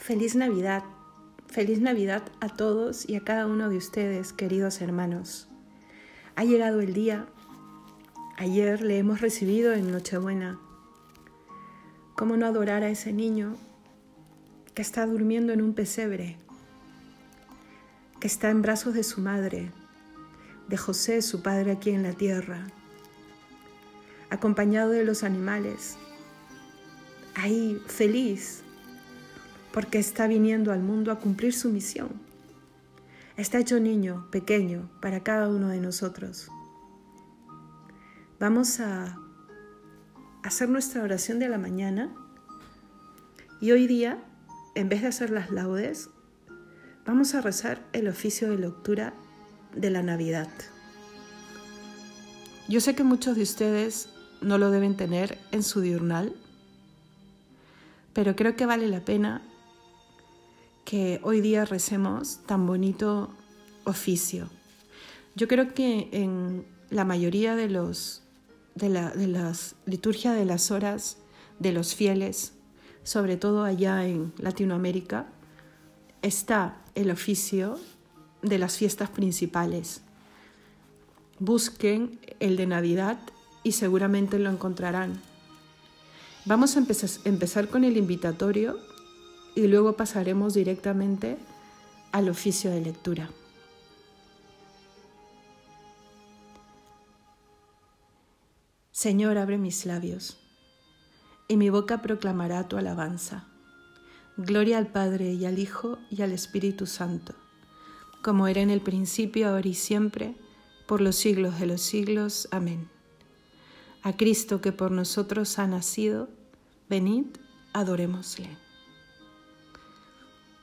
Feliz Navidad, feliz Navidad a todos y a cada uno de ustedes, queridos hermanos. Ha llegado el día, ayer le hemos recibido en Nochebuena. ¿Cómo no adorar a ese niño que está durmiendo en un pesebre, que está en brazos de su madre, de José, su padre aquí en la tierra, acompañado de los animales, ahí feliz, porque está viniendo al mundo a cumplir su misión. Está hecho niño, pequeño, para cada uno de nosotros. Vamos a hacer nuestra oración de la mañana y hoy día, en vez de hacer las laudes, vamos a rezar el oficio de lectura de la Navidad. Yo sé que muchos de ustedes no lo deben tener en su diurnal, pero creo que vale la pena que hoy día recemos tan bonito oficio. Yo creo que en la mayoría de, los, de, la, de las liturgias de las horas de los fieles, sobre todo allá en Latinoamérica, está el oficio de las fiestas principales. Busquen el de Navidad y seguramente lo encontrarán. Vamos a empezar con el invitatorio y luego pasaremos directamente al oficio de lectura. Señor, abre mis labios, y mi boca proclamará tu alabanza. Gloria al Padre y al Hijo y al Espíritu Santo como era en el principio, ahora y siempre, por los siglos de los siglos. Amén. A Cristo que por nosotros ha nacido, venid, adorémosle.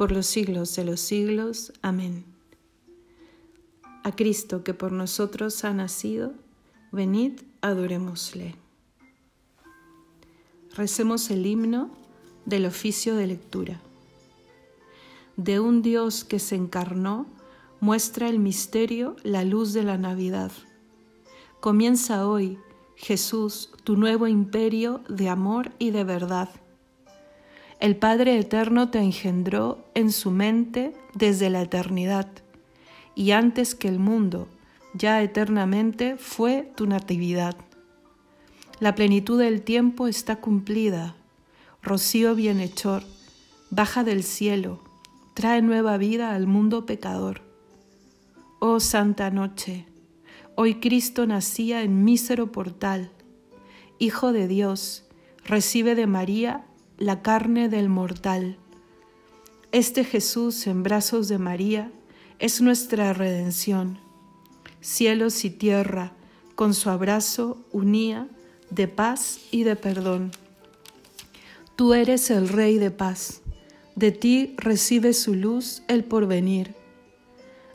por los siglos de los siglos. Amén. A Cristo que por nosotros ha nacido, venid, adorémosle. Recemos el himno del oficio de lectura. De un Dios que se encarnó, muestra el misterio la luz de la Navidad. Comienza hoy Jesús, tu nuevo imperio de amor y de verdad. El Padre Eterno te engendró en su mente desde la eternidad, y antes que el mundo, ya eternamente fue tu natividad. La plenitud del tiempo está cumplida. Rocío bienhechor, baja del cielo, trae nueva vida al mundo pecador. Oh Santa Noche, Hoy Cristo nacía en mísero portal. Hijo de Dios, recibe de María la carne del mortal. Este Jesús en brazos de María es nuestra redención. Cielos y tierra con su abrazo unía de paz y de perdón. Tú eres el Rey de paz, de ti recibe su luz el porvenir.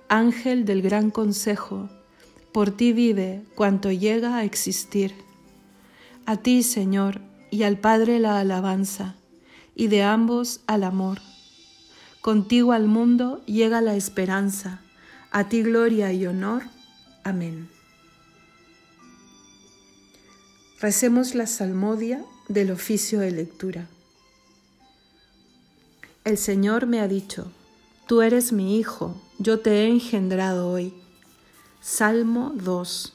Ángel del gran consejo, por ti vive cuanto llega a existir. A ti, Señor, y al Padre la alabanza, y de ambos al amor. Contigo al mundo llega la esperanza, A ti gloria y honor. Amén. Recemos la salmodia del oficio de lectura. El Señor me ha dicho, Tú eres mi Hijo, yo te he engendrado hoy. Salmo 2.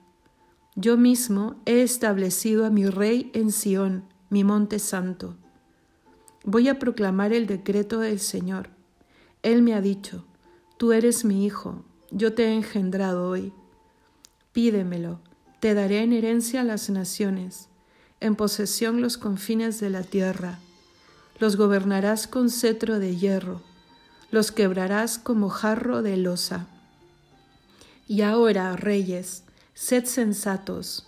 Yo mismo he establecido a mi rey en Sión, mi monte santo. Voy a proclamar el decreto del Señor él me ha dicho, Tú eres mi hijo, yo te he engendrado hoy. Pídemelo, te daré en herencia las naciones, en posesión los confines de la tierra. Los gobernarás con cetro de hierro, los quebrarás como jarro de losa. Y ahora, reyes, sed sensatos,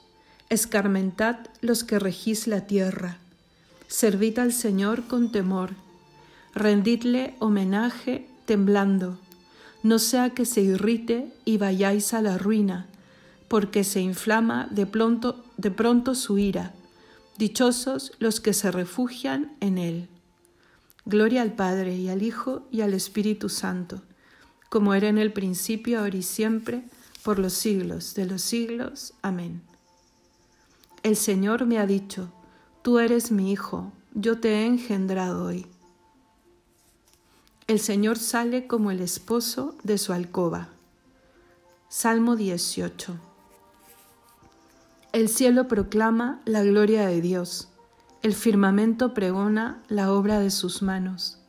escarmentad los que regís la tierra, servid al Señor con temor rendidle homenaje temblando, no sea que se irrite y vayáis a la ruina, porque se inflama de pronto, de pronto su ira. Dichosos los que se refugian en él. Gloria al Padre y al Hijo y al Espíritu Santo, como era en el principio, ahora y siempre, por los siglos de los siglos. Amén. El Señor me ha dicho, Tú eres mi Hijo, yo te he engendrado hoy. El Señor sale como el esposo de su alcoba. Salmo 18. El cielo proclama la gloria de Dios, el firmamento pregona la obra de sus manos.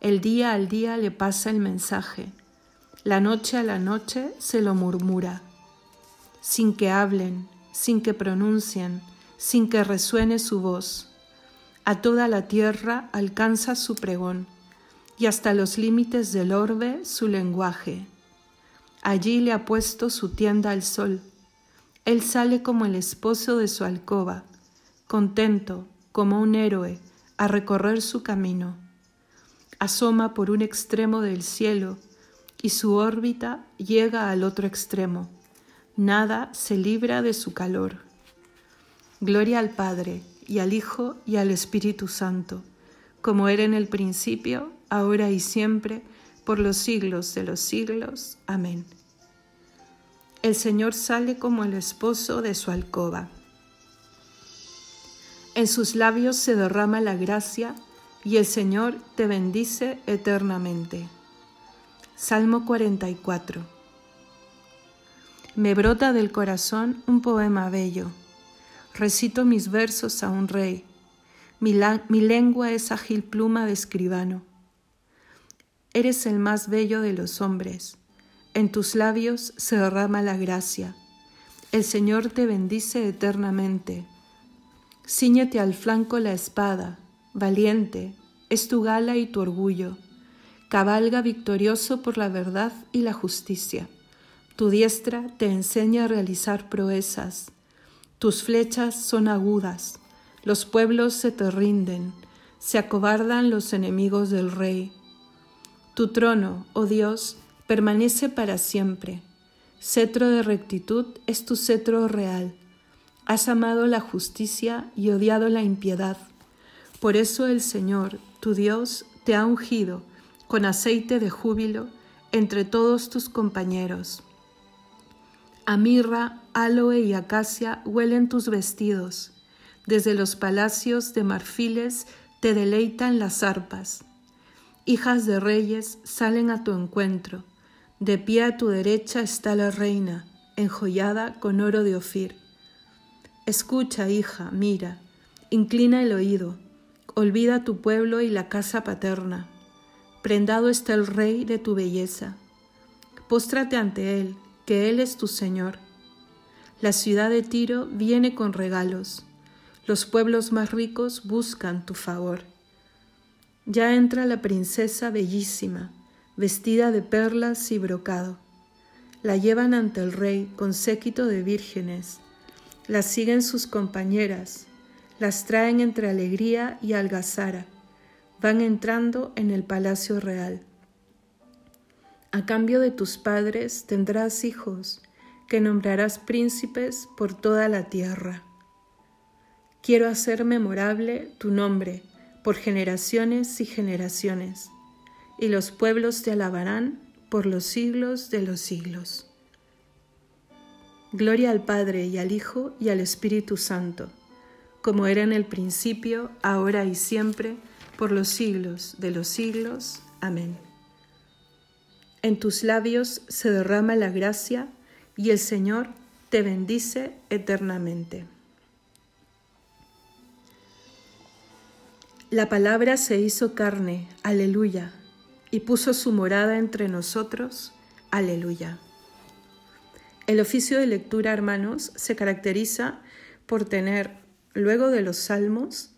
El día al día le pasa el mensaje, la noche a la noche se lo murmura, sin que hablen, sin que pronuncien, sin que resuene su voz. A toda la tierra alcanza su pregón y hasta los límites del orbe su lenguaje. Allí le ha puesto su tienda al sol. Él sale como el esposo de su alcoba, contento, como un héroe, a recorrer su camino. Asoma por un extremo del cielo y su órbita llega al otro extremo. Nada se libra de su calor. Gloria al Padre, y al Hijo, y al Espíritu Santo, como era en el principio, ahora y siempre, por los siglos de los siglos. Amén. El Señor sale como el esposo de su alcoba. En sus labios se derrama la gracia y el Señor te bendice eternamente. Salmo 44. Me brota del corazón un poema bello. Recito mis versos a un rey. Mi, mi lengua es ágil pluma de escribano. Eres el más bello de los hombres. En tus labios se derrama la gracia. El Señor te bendice eternamente. Cíñete al flanco la espada, valiente, es tu gala y tu orgullo. Cabalga victorioso por la verdad y la justicia. Tu diestra te enseña a realizar proezas. Tus flechas son agudas. Los pueblos se te rinden. Se acobardan los enemigos del rey. Tu trono, oh Dios, permanece para siempre. Cetro de rectitud es tu cetro real. Has amado la justicia y odiado la impiedad. Por eso el Señor, tu Dios, te ha ungido con aceite de júbilo entre todos tus compañeros. A mirra, aloe y acacia huelen tus vestidos. Desde los palacios de marfiles te deleitan las arpas hijas de reyes salen a tu encuentro. De pie a tu derecha está la reina, enjollada con oro de Ofir. Escucha, hija, mira, inclina el oído, olvida tu pueblo y la casa paterna. Prendado está el rey de tu belleza. Póstrate ante él, que él es tu Señor. La ciudad de Tiro viene con regalos. Los pueblos más ricos buscan tu favor. Ya entra la princesa bellísima, vestida de perlas y brocado. La llevan ante el rey con séquito de vírgenes. Las siguen sus compañeras. Las traen entre alegría y algazara. Van entrando en el palacio real. A cambio de tus padres tendrás hijos, que nombrarás príncipes por toda la tierra. Quiero hacer memorable tu nombre por generaciones y generaciones, y los pueblos te alabarán por los siglos de los siglos. Gloria al Padre y al Hijo y al Espíritu Santo, como era en el principio, ahora y siempre, por los siglos de los siglos. Amén. En tus labios se derrama la gracia y el Señor te bendice eternamente. La palabra se hizo carne, aleluya, y puso su morada entre nosotros, aleluya. El oficio de lectura, hermanos, se caracteriza por tener, luego de los salmos,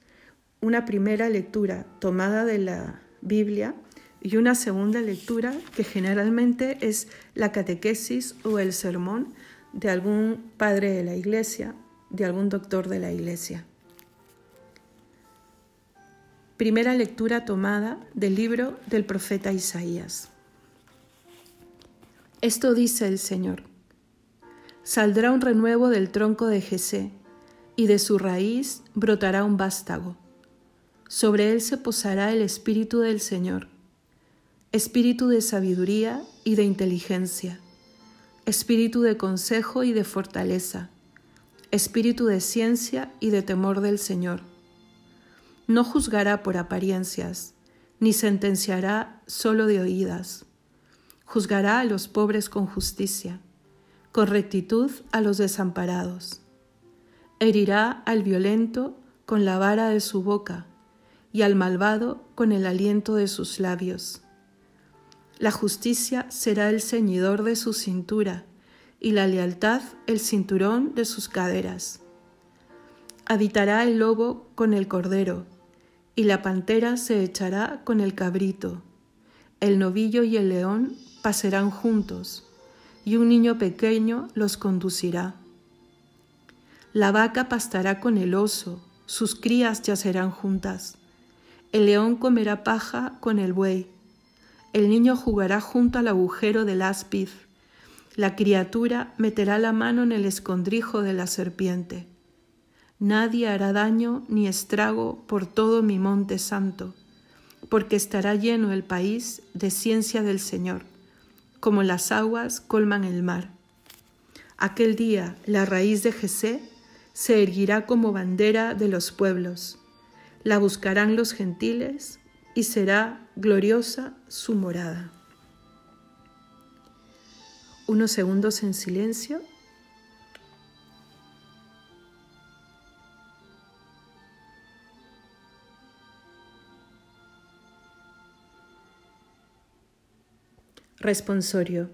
una primera lectura tomada de la Biblia y una segunda lectura que generalmente es la catequesis o el sermón de algún padre de la iglesia, de algún doctor de la iglesia. Primera lectura tomada del libro del profeta Isaías. Esto dice el Señor. Saldrá un renuevo del tronco de Jesé, y de su raíz brotará un vástago. Sobre él se posará el espíritu del Señor, espíritu de sabiduría y de inteligencia, espíritu de consejo y de fortaleza, espíritu de ciencia y de temor del Señor no juzgará por apariencias, ni sentenciará solo de oídas. Juzgará a los pobres con justicia, con rectitud a los desamparados. Herirá al violento con la vara de su boca y al malvado con el aliento de sus labios. La justicia será el ceñidor de su cintura y la lealtad el cinturón de sus caderas. Habitará el lobo con el cordero y la pantera se echará con el cabrito, el novillo y el león pasarán juntos, y un niño pequeño los conducirá. La vaca pastará con el oso, sus crías yacerán juntas. El león comerá paja con el buey. El niño jugará junto al agujero del áspid. La criatura meterá la mano en el escondrijo de la serpiente. Nadie hará daño ni estrago por todo mi monte santo, porque estará lleno el país de ciencia del Señor, como las aguas colman el mar. Aquel día la raíz de Jesé se erguirá como bandera de los pueblos, la buscarán los gentiles y será gloriosa su morada. Unos segundos en silencio Responsorio.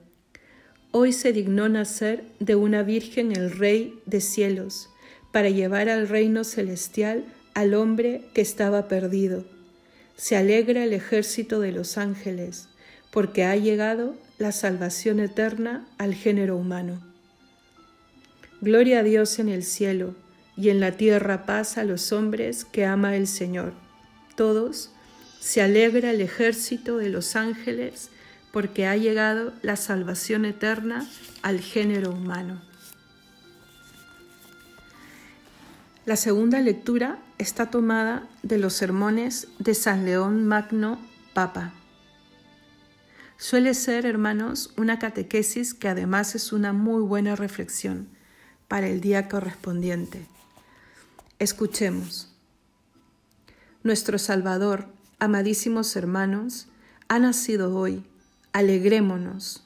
Hoy se dignó nacer de una Virgen el Rey de cielos, para llevar al reino celestial al hombre que estaba perdido. Se alegra el ejército de los ángeles, porque ha llegado la salvación eterna al género humano. Gloria a Dios en el cielo, y en la tierra paz a los hombres que ama el Señor. Todos, se alegra el ejército de los ángeles, porque ha llegado la salvación eterna al género humano. La segunda lectura está tomada de los sermones de San León Magno Papa. Suele ser, hermanos, una catequesis que además es una muy buena reflexión para el día correspondiente. Escuchemos. Nuestro Salvador, amadísimos hermanos, ha nacido hoy alegrémonos.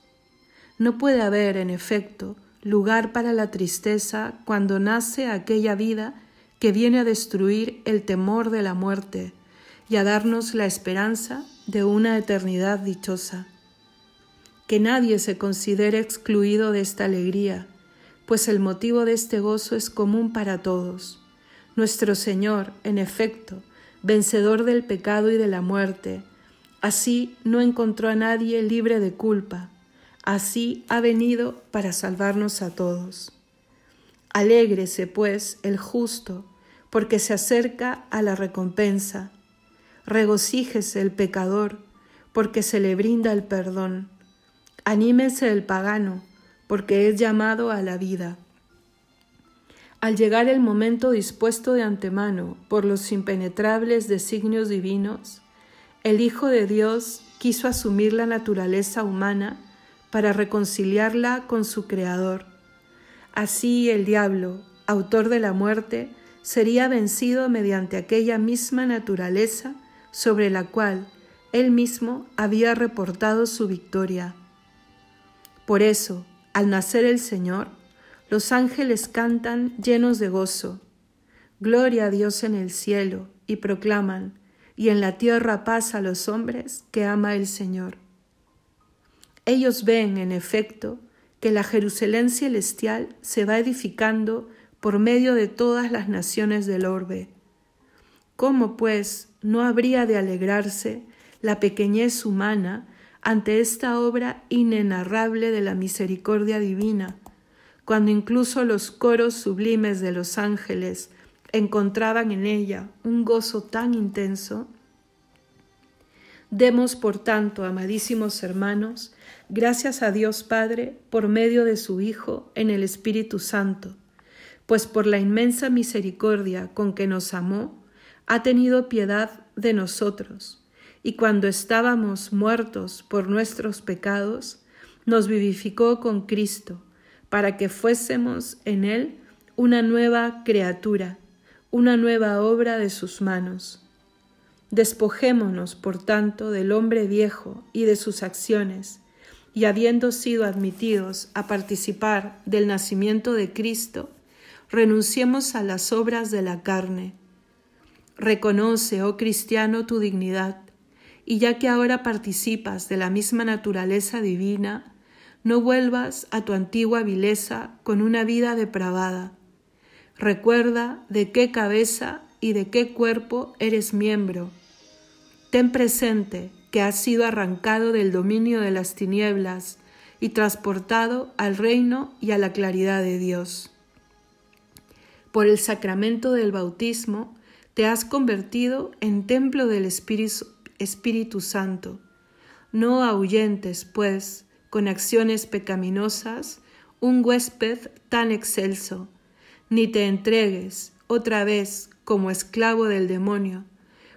No puede haber, en efecto, lugar para la tristeza cuando nace aquella vida que viene a destruir el temor de la muerte y a darnos la esperanza de una eternidad dichosa. Que nadie se considere excluido de esta alegría, pues el motivo de este gozo es común para todos. Nuestro Señor, en efecto, vencedor del pecado y de la muerte, Así no encontró a nadie libre de culpa, Así ha venido para salvarnos a todos. Alégrese, pues, el justo, porque se acerca a la recompensa. Regocíjese el pecador, porque se le brinda el perdón. Anímese el pagano, porque es llamado a la vida. Al llegar el momento dispuesto de antemano por los impenetrables designios divinos, el Hijo de Dios quiso asumir la naturaleza humana para reconciliarla con su Creador. Así el diablo, autor de la muerte, sería vencido mediante aquella misma naturaleza sobre la cual él mismo había reportado su victoria. Por eso, al nacer el Señor, los ángeles cantan llenos de gozo. Gloria a Dios en el cielo, y proclaman, y en la tierra paz a los hombres que ama el Señor. Ellos ven, en efecto, que la Jerusalén celestial se va edificando por medio de todas las naciones del orbe. ¿Cómo, pues, no habría de alegrarse la pequeñez humana ante esta obra inenarrable de la misericordia divina, cuando incluso los coros sublimes de los ángeles encontraban en ella un gozo tan intenso? Demos, por tanto, amadísimos hermanos, gracias a Dios Padre por medio de su Hijo en el Espíritu Santo, pues por la inmensa misericordia con que nos amó, ha tenido piedad de nosotros y cuando estábamos muertos por nuestros pecados, nos vivificó con Cristo, para que fuésemos en Él una nueva criatura, una nueva obra de sus manos. Despojémonos, por tanto, del hombre viejo y de sus acciones, y habiendo sido admitidos a participar del nacimiento de Cristo, renunciemos a las obras de la carne. Reconoce, oh cristiano, tu dignidad y ya que ahora participas de la misma naturaleza divina, no vuelvas a tu antigua vileza con una vida depravada. Recuerda de qué cabeza y de qué cuerpo eres miembro. Ten presente que has sido arrancado del dominio de las tinieblas y transportado al reino y a la claridad de Dios. Por el sacramento del bautismo te has convertido en templo del Espíritu Espíritu Santo. No ahuyentes, pues, con acciones pecaminosas, un huésped tan excelso, ni te entregues otra vez como esclavo del demonio,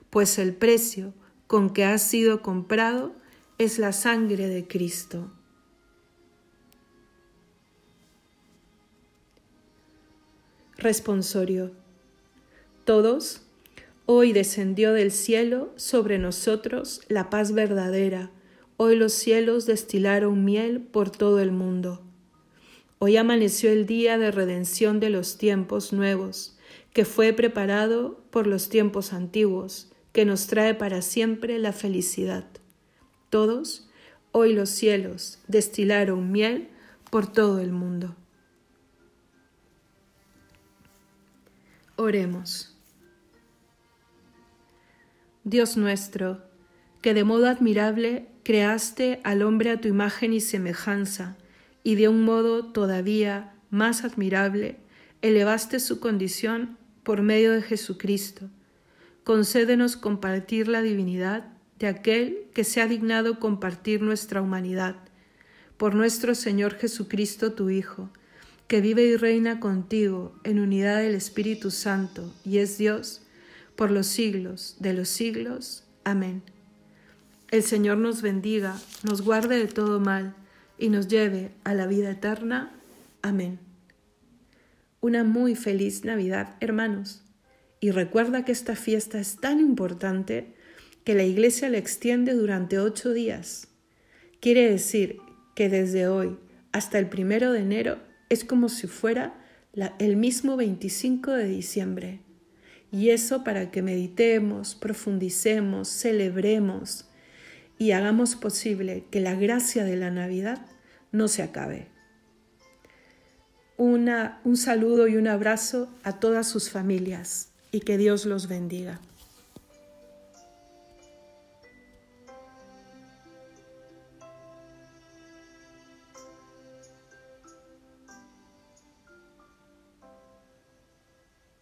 pues el precio con que has sido comprado es la sangre de Cristo. Responsorio. Todos Hoy descendió del cielo sobre nosotros la paz verdadera. Hoy los cielos destilaron miel por todo el mundo. Hoy amaneció el día de redención de los tiempos nuevos, que fue preparado por los tiempos antiguos, que nos trae para siempre la felicidad. Todos, hoy los cielos destilaron miel por todo el mundo. Oremos. Dios nuestro, que de modo admirable creaste al hombre a tu imagen y semejanza, y de un modo todavía más admirable elevaste su condición por medio de Jesucristo. Concédenos compartir la divinidad de aquel que se ha dignado compartir nuestra humanidad, por nuestro Señor Jesucristo tu Hijo, que vive y reina contigo en unidad del Espíritu Santo y es Dios, por los siglos de los siglos. Amén. El Señor nos bendiga, nos guarde de todo mal y nos lleve a la vida eterna. Amén. Una muy feliz Navidad, hermanos. Y recuerda que esta fiesta es tan importante que la Iglesia la extiende durante ocho días. Quiere decir que desde hoy hasta el primero de enero es como si fuera el mismo 25 de diciembre. Y eso para que meditemos, profundicemos, celebremos y hagamos posible que la gracia de la Navidad no se acabe. Una, un saludo y un abrazo a todas sus familias y que Dios los bendiga.